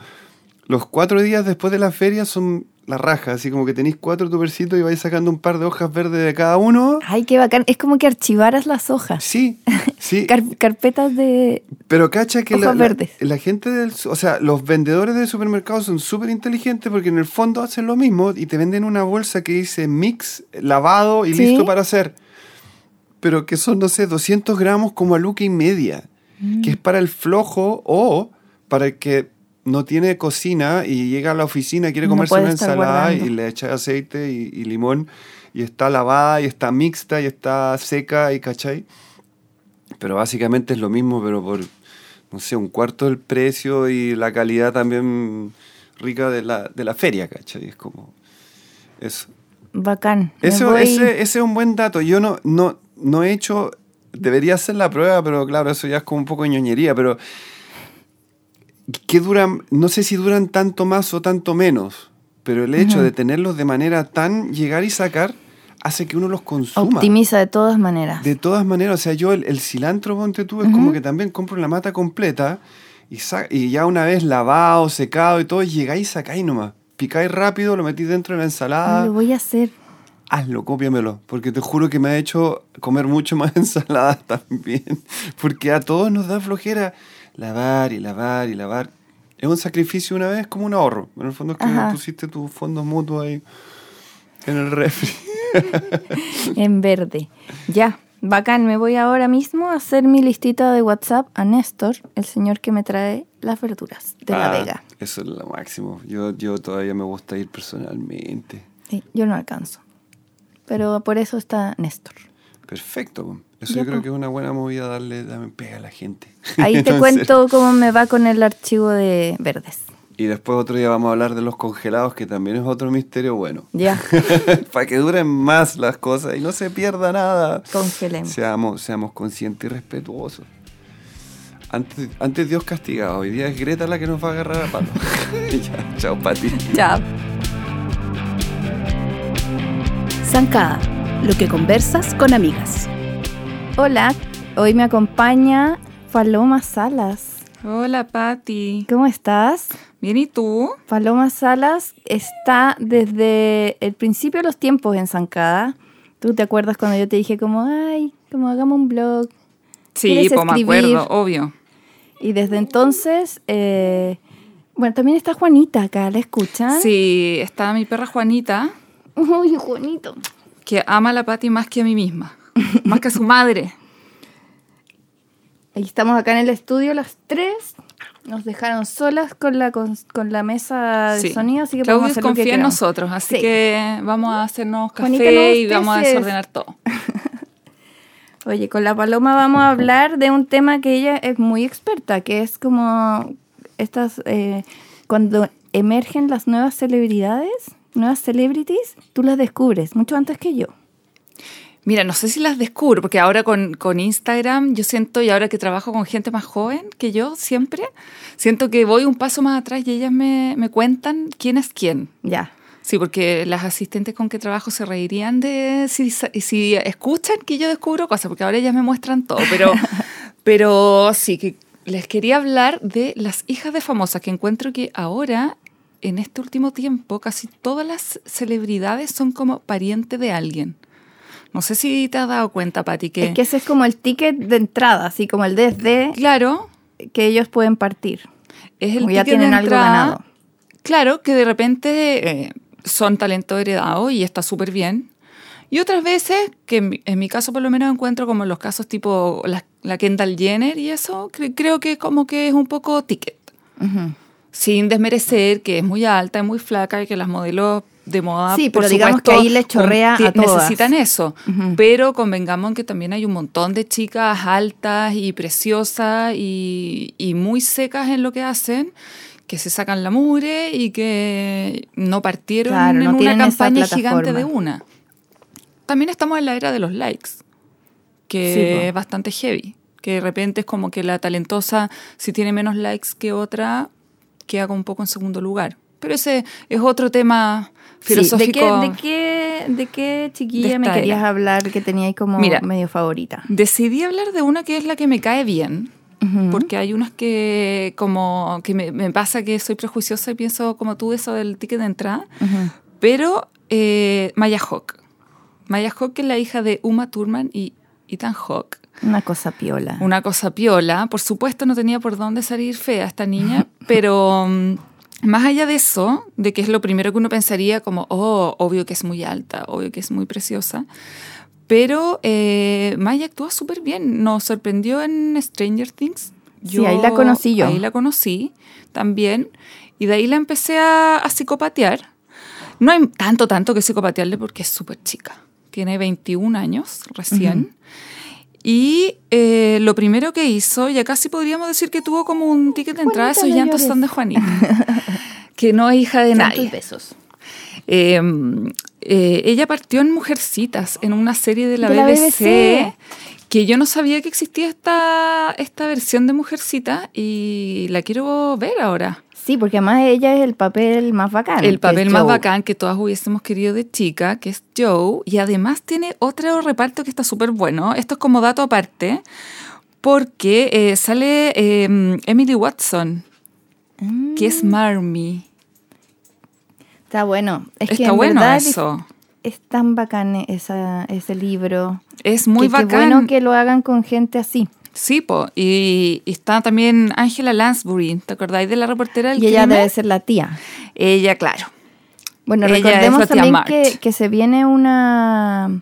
los cuatro días después de la feria son la raja, así como que tenéis cuatro tubercitos y vais sacando un par de hojas verdes de cada uno. Ay, qué bacán. Es como que archivaras las hojas. Sí, sí. Car- carpetas de... Pero cacha que la, Hojas la- verdes. la gente del, o sea, los vendedores del supermercado son súper inteligentes porque en el fondo hacen lo mismo y te venden una bolsa que dice mix, lavado y Sí. listo para hacer. Pero que son, no sé, 200 gramos como a luca y media. Mm. Que es para el flojo o para el que no tiene cocina y llega a la oficina, quiere No comerse puede una ensalada guardando. y le echa aceite y, y limón y está lavada y está mixta y está seca y cachai. Pero básicamente es lo mismo, pero por, no sé, un cuarto del precio y la calidad también rica de la, de la feria, ¿cachai? Es como eso. Bacán. Eso, voy- ese, ese es un buen dato. Yo no, no, no he hecho, debería hacer la prueba, pero claro, eso ya es como un poco ñoñería, pero ¿qué duran? No sé si duran tanto más o tanto menos, pero el hecho de tenerlos de manera tan llegar y sacar hace que uno los consuma. Optimiza de todas maneras. De todas maneras, o sea, yo el, el cilantro, ponte tú, es como que también compro la mata completa y, y ya una vez lavado, secado y todo, llegáis y sacáis nomás. Picáis rápido, lo metís dentro de la ensalada. Lo voy a hacer. Hazlo, cópiamelo, porque te juro que me ha hecho comer mucho más ensalada también, porque a todos nos da flojera lavar y lavar y lavar. Es un sacrificio una vez como un ahorro. En el fondo es que Ajá. pusiste tus fondos mutuos ahí en el refri. En verde. Ya. Bacán. Me voy ahora mismo a hacer mi listita de WhatsApp a Néstor, el señor que me trae las verduras de La Ah, Vega. Eso es lo máximo. Yo, yo todavía me gusta ir personalmente. Sí, yo no alcanzo. Pero por eso está Néstor. Perfecto. Eso yo creo po. que es una buena movida darle, darme pega a la gente. Ahí te cuento cómo me va con el archivo de verdes. Y después otro día vamos a hablar de los congelados, que también es otro misterio bueno. Ya, Para que duren más las cosas y no se pierda nada. congelemos. Seamos, seamos conscientes y respetuosos. Antes, antes Dios castigado, hoy día es Greta la que nos va a agarrar a palo. Ya, chao, Pati. Chao. Zancada, lo que conversas con amigas. Hola, hoy me acompaña Paloma Salas. Hola, Patti. ¿Cómo estás? Bien, ¿y tú? Paloma Salas está desde el principio de los tiempos en Zancada. ¿Tú te acuerdas cuando yo te dije como, ay, como hagamos un blog? Sí, ¿Quieres pues me escribir? acuerdo, obvio. Y desde entonces, eh, bueno, también está Juanita acá, ¿la escuchan? Sí, está mi perra Juanita, Uy, Juanito. Que ama a la Patti más que a mí misma, más que a su madre. Ahí estamos acá en el estudio las tres. Nos dejaron solas con la, con, con la mesa de Sí. sonido, así que podemos Claudio hacer lo que confía en queramos. nosotros, así Sí. que vamos a hacernos café no y vamos a desordenar todo. Oye, con la Paloma vamos a hablar de un tema que ella es muy experta, que es como estas, eh, cuando emergen las nuevas celebridades, nuevas celebrities, tú las descubres mucho antes que yo. Mira, no sé si las descubro, porque ahora con, con Instagram yo siento, y ahora que trabajo con gente más joven que yo siempre, siento que voy un paso más atrás y ellas me, me cuentan quién es quién. Ya. Sí, porque las asistentes con que trabajo se reirían de si, si escuchan que yo descubro cosas, porque ahora ellas me muestran todo, pero, pero sí, que les quería hablar de las hijas de famosas, que encuentro que ahora, en este último tiempo, casi todas las celebridades son como pariente de alguien. No sé si te has dado cuenta, Pati, que, Es que ese es como el ticket de entrada, así como el desde claro, que ellos pueden partir. es el Como ya ticket de tienen algo entrada. ganado. Claro, que de repente eh, son talento heredado y está súper bien. Y otras veces, que en mi, en mi caso por lo menos encuentro como los casos tipo la, la Kendall Jenner y eso, cre- creo que como que es un poco ticket. Ujú. Sin desmerecer que es muy alta, es muy flaca y que las modelos de moda, Sí, por pero digamos supuesto, que ahí le chorrea a todas. necesitan eso. Pero convengamos en que también hay un montón de chicas altas y preciosas y, y muy secas en lo que hacen, que se sacan la mugre y que no partieron Claro, no en una campaña gigante de una. También estamos en la era de los likes, que Sí, es bastante heavy. Que de repente es como que la talentosa, si tiene menos likes que otra, queda un poco en segundo lugar. Pero ese es otro tema Sí, filosófico. ¿de, qué, de, qué, ¿De qué chiquilla de me querías era. hablar que teníais como Mira. medio favorita? Decidí hablar de una que es la que me cae bien, porque hay unas que como que me, me pasa que soy prejuiciosa y pienso como tú eso del ticket de entrada, Ujú. pero eh, Maya Hawk. Maya Hawk es la hija de Uma Thurman y Ethan Hawke. Una cosa piola. Una cosa piola. Por supuesto no tenía por dónde salir fea esta niña, pero mm, más allá de eso, de que es lo primero que uno pensaría como, oh, obvio que es muy alta, obvio que es muy preciosa, pero eh, Maya actúa súper bien. Nos sorprendió en Stranger Things. Sí, ahí la conocí yo. Ahí la conocí también. Y de ahí la empecé a, a psicopatear. No hay tanto, tanto que psicopatearle porque es súper chica. Tiene 21 años recién. Y eh, lo primero que hizo, ya casi podríamos decir que tuvo como un ticket de entrada, esos llantos son de Juanita. que no es hija de nadie. Besos. Eh, eh, ella partió en Mujercitas, en una serie de la, De la BBC, BBC. que yo no sabía que existía esta, esta versión de Mujercita y la quiero ver ahora. Sí, porque además ella es el papel más bacán. El papel más bacán que todas hubiésemos querido de chica, que es Joe, y además tiene otro reparto que está súper bueno. Esto es como dato aparte, porque eh, sale eh, Emily Watson, que es Marmy. Está bueno. Es que Está en bueno es- eso. Es, tan bacán esa, ese libro. Es muy que, qué bacán. bueno que lo hagan con gente así. Sí, po. Y, y está también Angela Lansbury, ¿te acordáis de la reportera del Y ella crimen? debe ser la tía. Ella, claro. Bueno, Ella recordemos también que, que se viene una,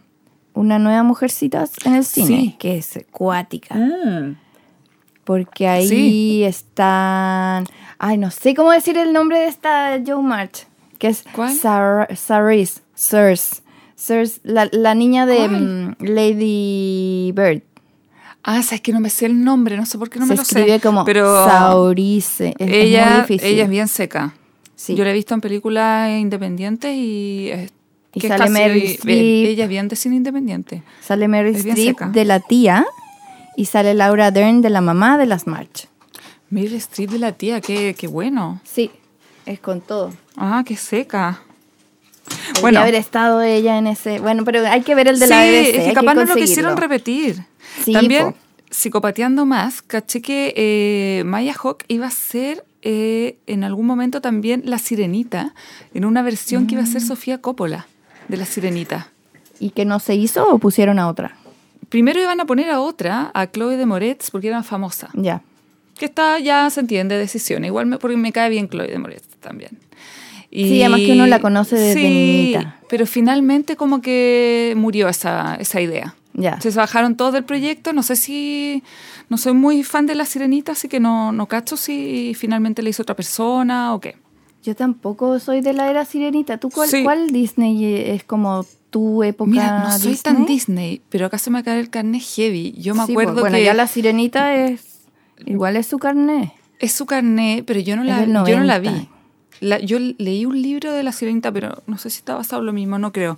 una nueva Mujercitas en el cine, Sí. que es acuática. Porque ahí Sí. están... Ay, no sé cómo decir el nombre de esta Joe March. Que es ¿Cuál? Sar Saris. Sirs. Sirs, la, la niña de mm, Lady Bird. Ah, sabes que no me sé el nombre, no sé por qué no se me lo escribe sé. como pero Saurice. Es, es ella, muy difícil. ella es bien seca. Sí. Yo la he visto en películas independientes y, es- Y que es sale casi- Streep. ella es bien de cine independiente. Sale Mary Es Streep de la tía y sale Laura Dern de la mamá de las March. Meryl Streep de la tía, qué, qué bueno. Sí, es con todo. Ah, qué seca. Podría Bueno. haber estado ella en ese. Bueno, pero hay que ver el de sí, la BBC. es que hay capaz no lo quisieron repetir. Sí, También, po. psicopateando más, caché que eh, Maya Hawk iba a ser eh, en algún momento también La Sirenita, en una versión que iba a Mm. ser Sofía Coppola de La Sirenita. ¿Y que no se hizo o pusieron a otra? Primero iban a poner a otra, a Chloe de Moretz, porque era famosa. Ya. Que está, ya se entiende, decisión. Igual me, porque me cae bien Chloe de Moretz también. Sí, además que uno la conoce desde sí, niñita. Pero finalmente como que murió esa, esa idea. Ya. Se bajaron todos del proyecto. No sé si. No soy muy fan de la sirenita, así que no, no cacho si finalmente le hizo otra persona o qué. Yo tampoco soy de la era sirenita. ¿Tú cuál, Sí. cuál Disney es como tu época Mira, no soy tan Disney? Disney, pero acá se me cae el carnet heavy. Yo me Sí, acuerdo pues, bueno, que ya la sirenita es. Igual es su carnet. es su carnet, pero yo no la, yo no la 90. vi. La- yo leí un libro de la sirenita, pero no sé si está basado en lo mismo, no creo.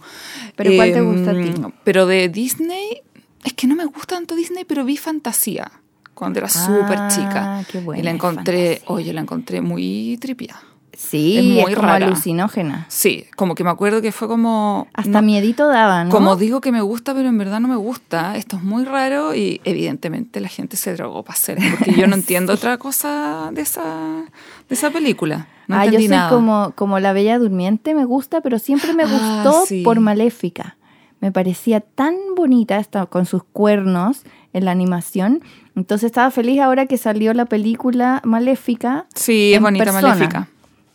¿Pero cuál te gusta a ti? Em, Pero de Disney, es que no me gusta tanto Disney, pero vi Fantasía cuando era súper Ah, chica. qué buena y la es encontré, oye, la encontré muy tripia. Sí, Es es, muy como rara. alucinógena. Sí, como que me acuerdo que fue como... Hasta no- miedito daba, ¿no? Como digo que me gusta, pero en verdad no me gusta. Esto es muy raro y evidentemente la gente se drogó para hacer, porque yo no entiendo otra cosa de esa, de esa película. No ah, yo soy nada. como, como la Bella Durmiente, me gusta, pero siempre me Ah, gustó sí. por Maléfica. Me parecía tan bonita esta, con sus cuernos en la animación. Entonces estaba feliz ahora que salió la película Maléfica. Sí, es bonita, persona, Maléfica.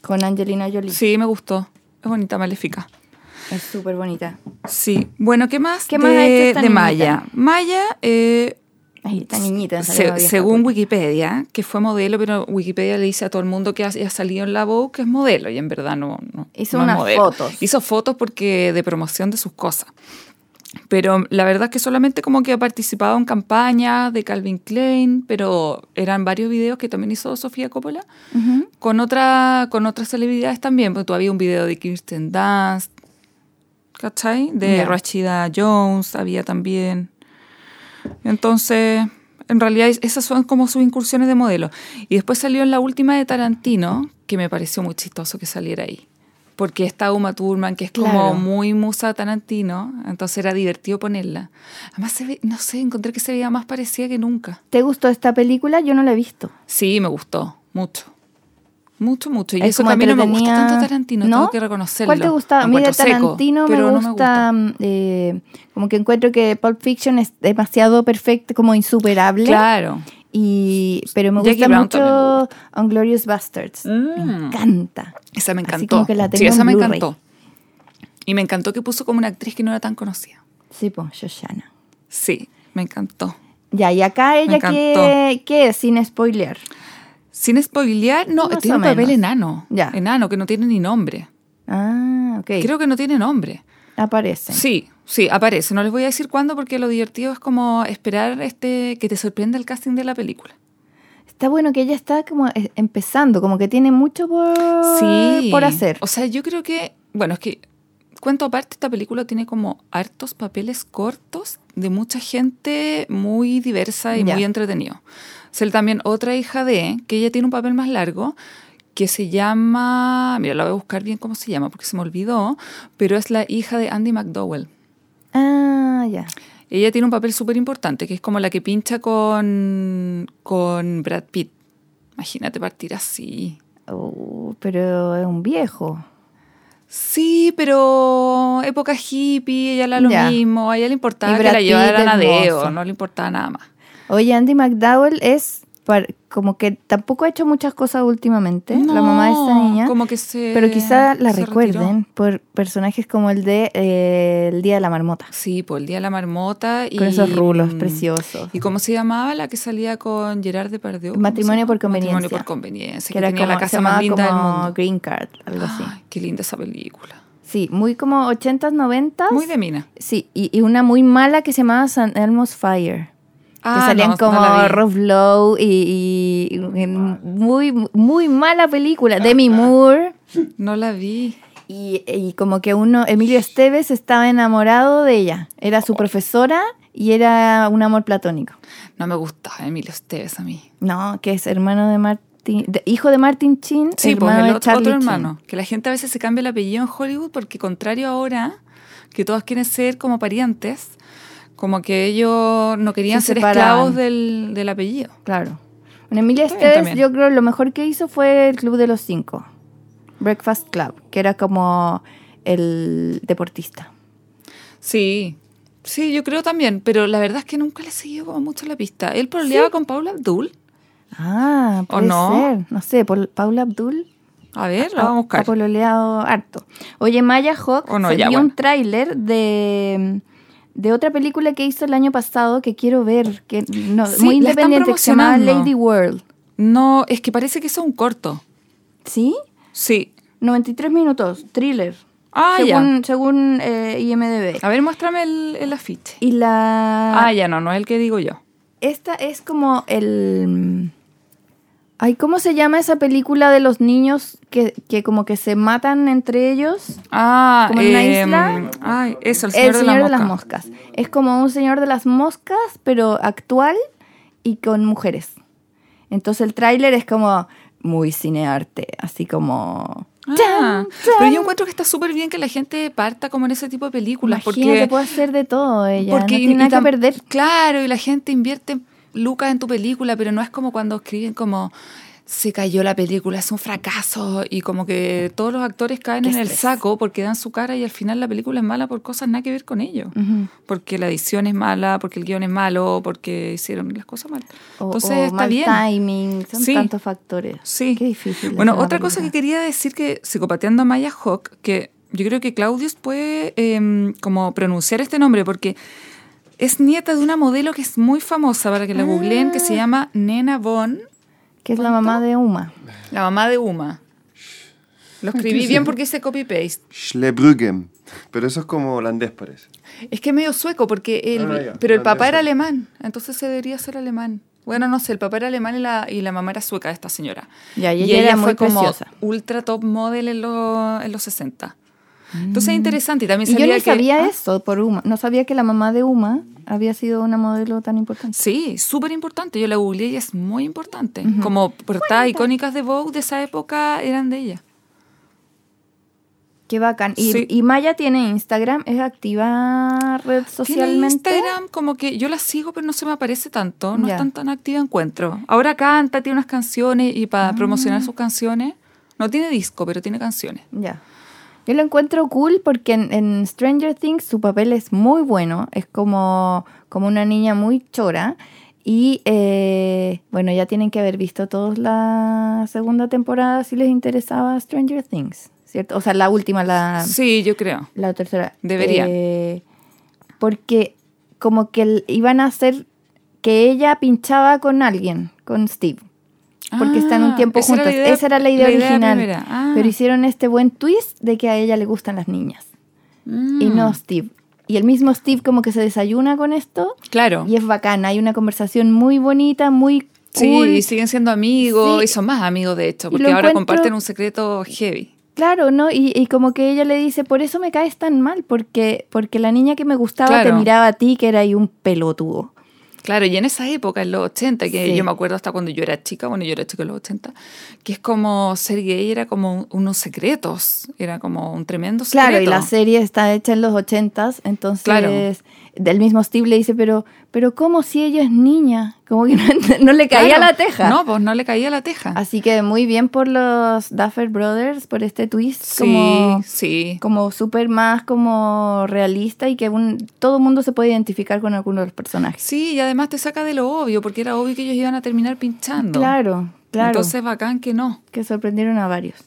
Con Angelina Jolie. Sí, me gustó. Es bonita, Maléfica. Es súper bonita. Sí. Bueno, ¿qué más? ¿Qué más de, ha hecho esta de? Maya. Maya, eh, Ay, niñita. se- según pues. Wikipedia, que fue modelo, pero Wikipedia le dice a todo el mundo que ha, ha salido en la Vogue que es modelo, y en verdad no. no Hizo no unas modelo. fotos. Hizo fotos porque de promoción de sus cosas. Pero la verdad es que solamente como que ha participado en campañas de Calvin Klein, pero eran varios videos que también hizo Sofía Coppola con, otra, con otras celebridades también, porque todavía un video de Kirsten Dunst, ¿cachai? De. Rashida Jones había también. Entonces, en realidad es- esas son como sus incursiones de modelo. Y después salió en la última de Tarantino, que me pareció muy chistoso que saliera ahí. Porque está Uma Thurman, que es como muy musa Tarantino, entonces era divertido ponerla. Además, se ve, no sé, encontré que se veía más parecida que nunca. ¿Te gustó esta película? Yo no la he visto. Sí, me gustó, mucho. Mucho, mucho. Y Es eso mí no me gusta tanto Tarantino, ¿No? tengo que reconocerlo. ¿Cuál te gusta? A mí de seco, Tarantino pero me, no gusta, mm, eh, como que encuentro que Pulp Fiction es demasiado perfecto, como insuperable. Claro. Y, pero me gusta mucho Unglorious Bastards. Me Mm. encanta. Esa me Así encantó. como que la tengo sí, esa en me encantó. Y me encantó que puso como una actriz que no era tan conocida. Sí, pues, Shoshana. Sí, me encantó. Ya, y acá ella. ¿qué, ¿qué es? Sin spoiler. Sin spoilear, no, Más tiene un papel menos. enano. Ya. Enano, que no tiene ni nombre. Ah, ok. Creo que no tiene nombre. Aparece. Sí, sí, aparece. No les voy a decir cuándo porque lo divertido es como esperar este que te sorprenda el casting de la película. Está bueno que ella está como eh, empezando, como que tiene mucho por, Sí. por hacer. O sea, yo creo que, bueno, es que cuento aparte, esta película tiene como hartos papeles cortos de mucha gente muy diversa y muy entretenido. Ser también otra hija de, que ella tiene un papel más largo, que se llama, mira, la voy a buscar bien cómo se llama porque se me olvidó, pero es la hija de Andy McDowell. Ah, ya. Ella tiene un papel súper importante, que es como la que pincha con, con Brad Pitt. Imagínate partir así. Oh, pero es un viejo. Sí, pero época hippie, ella era lo Ya. mismo, a ella le importaba que la llevaran a Deo, no le importaba nada más. Oye, Andy McDowell es par- como que tampoco ha hecho muchas cosas últimamente, la mamá de esta No, niña. Como que se. pero quizá la se recuerden retiró. por personajes como el de eh, El Día de la Marmota. Sí, por el día de la marmota. Y, Con esos rulos mm, preciosos. ¿Y cómo se llamaba la que salía con Gerard Depardieu? ¿Cómo Matrimonio se por conveniencia. Matrimonio por conveniencia. Que Que, era tenía como, la se casa más llamaba linda del como mundo. Green Card, algo así. Ay, qué linda esa película. Sí, muy como 80s, 90s. Muy de mina. Sí, y, y una muy mala que se llamaba San Elmo's Fire. Que Ah, salían no, no como vi. Rob Lowe y, y- muy, muy mala película. Demi Moore. No la vi. Y, y como que uno, Emilio Esteves estaba enamorado de ella. Era su profesora y era un amor platónico. No me gustaba Emilio Esteves a mí. No, que es hermano de Martin, de- hijo de Martin Chin, Sí, pues hermano el de otro, otro Chin. hermano. Que la gente a veces se cambia el apellido en Hollywood porque contrario ahora, que todos quieren ser como parientes, como que ellos no querían Se ser esclavos del, del apellido. Claro. Bueno, Emilia también. yo creo lo mejor que hizo fue el Club de los Cinco. Breakfast Club, que era como el deportista. Sí, sí, yo creo también, pero la verdad es que nunca le siguió como mucho la pista. Él proleaba con Paula Abdul. Ah, ¿O puede no? ser. No sé, Paul- Paula Abdul. A ver, la vamos a Ha buscar. pololeado harto. Oye, Maya Hawk O no, se ya, vio bueno. un tráiler de, de otra película que hizo el año pasado que quiero ver, que no, Sí, muy independiente, que se llama. Lady World. No, es que parece que es un corto. ¿Sí? Sí. 93 minutos, thriller. Ah, según según eh, IMDB. A ver, muéstrame el, el afiche. Y la... Ah, ya no, no es el que digo yo. Esta es como el... Ay, ¿cómo se llama esa película de los niños que, que como que se matan entre ellos? Ah, ¿Como en una em, isla? Ay, eso, el señor, El de, Señor la de las Mosca. Moscas. Es como un Señor de las Moscas, pero actual y con mujeres. Entonces el tráiler es como muy cinearte, así como... Ah, pero yo encuentro que está súper bien que la gente parta como en ese tipo de películas. Imagínate, porque, puede hacer de todo ella, porque no tiene nada que perder. Claro, y la gente invierte lucas en tu película, pero no es como cuando escriben como se cayó la película, es un fracaso y como que todos los actores caen Qué en el estrés. saco porque dan su cara y al final la película es mala por cosas nada que ver con ello. Ujú. Porque la edición es mala, porque el guion es malo, porque hicieron las cosas mal. O, Entonces o está mal bien. timing, son Sí. tantos factores. Sí. Qué difícil. Bueno, otra cosa que quería decir que psicopateando a Maya Hawk, que yo creo que Claudius puede em, como pronunciar este nombre porque es nieta de una modelo que es muy famosa para que la googleen, que se Ah. llama Nena Von, Que es la mamá de Uma. la mamá de Uma. Lo escribí bien porque hice copy-paste. Schlebrüggen. Pero eso es como holandés, parece. Es que es medio sueco, porque el, Ah, pero el papá era alemán, entonces se debería ser alemán. Bueno, no sé, el papá era alemán y la, y la mamá era sueca de esta señora. Ya, y ella era muy fue como preciosa. ultra top model en, los- en los 60. Entonces es interesante y también Mm. Y yo sabía no que... sabía ¿Ah? eso por Uma. No sabía que la mamá de Uma había sido una modelo tan importante. Sí, súper importante. Yo la googleé y es muy importante. Como portadas icónicas de Vogue de esa época eran de ella. Qué bacán. Y, Sí. y Maya tiene Instagram, es activa red Tiene socialmente. Instagram como que yo la sigo, pero no se me aparece tanto. No Ya. es tan, tan activa encuentro. Ahora canta, tiene unas canciones y Ah. para promocionar sus canciones. No tiene disco, pero tiene canciones. Ya. Yo lo encuentro cool porque en, en Stranger Things su papel es muy bueno. Es como, como una niña muy chora. Y eh, bueno, ya tienen que haber visto todos la segunda temporada si les interesaba Stranger Things, ¿cierto? O sea, la última, la, Sí, yo creo. la tercera. Deberían. Eh, porque como que iban a hacer que ella pinchaba con alguien, con Steve. Porque están un Ah, tiempo esa juntos. idea- esa era la idea la original. Ah. Pero hicieron este buen twist de que a ella le gustan las niñas. Mm. Y no Steve. Y el mismo Steve como que se desayuna con esto. Claro. Y es bacán. Hay una conversación muy bonita, muy Sí, cool. y siguen siendo amigos Sí. y son más amigos de hecho, porque ahora encuentro- comparten un secreto heavy. Claro, ¿no? Y, y como que ella le dice, por eso me caes tan mal, porque, porque la niña que me gustaba Claro. te miraba a ti, que era ahí un pelotudo. Claro, y en esa época, en los 80, que Sí. yo me acuerdo hasta cuando yo era chica, bueno, yo era chica en los 80, que es como ser gay era como unos secretos, era como un tremendo secreto. Claro, y la serie está hecha en los ochentas, entonces Claro. Del mismo Steve le dice, pero, pero ¿cómo si ella es niña? Como que no, no le caía Claro. la teja. No, pues no le caía la teja. Así que muy bien por los Duffer Brothers, por este twist sí, como, sí. como súper más como realista y que un, todo el mundo se puede identificar con alguno de los personajes. Sí, y además te saca de lo obvio, porque era obvio que ellos iban a terminar pinchando. Claro, claro. Entonces, bacán que no. que sorprendieron a varios.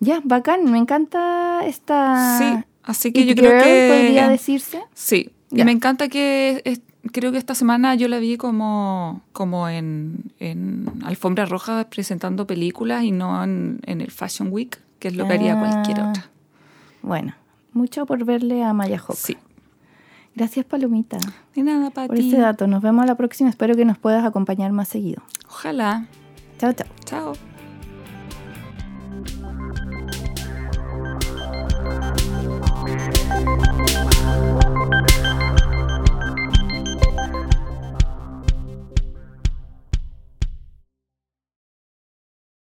Ya, bacán, me encanta esta... Sí, así que It yo creo que... podría decirse. Sí, y me encanta que es- creo que esta semana yo la vi como, como en, en Alfombra Roja presentando películas y no en, en el Fashion Week, que es lo que haría cualquier Ah. otra. Bueno, mucho por verle a Maya Hawke. Sí. Gracias, Palomita, De nada, para por este dato. Nos vemos la próxima. Espero que nos puedas acompañar más seguido. Ojalá. Chao, chao. Chao.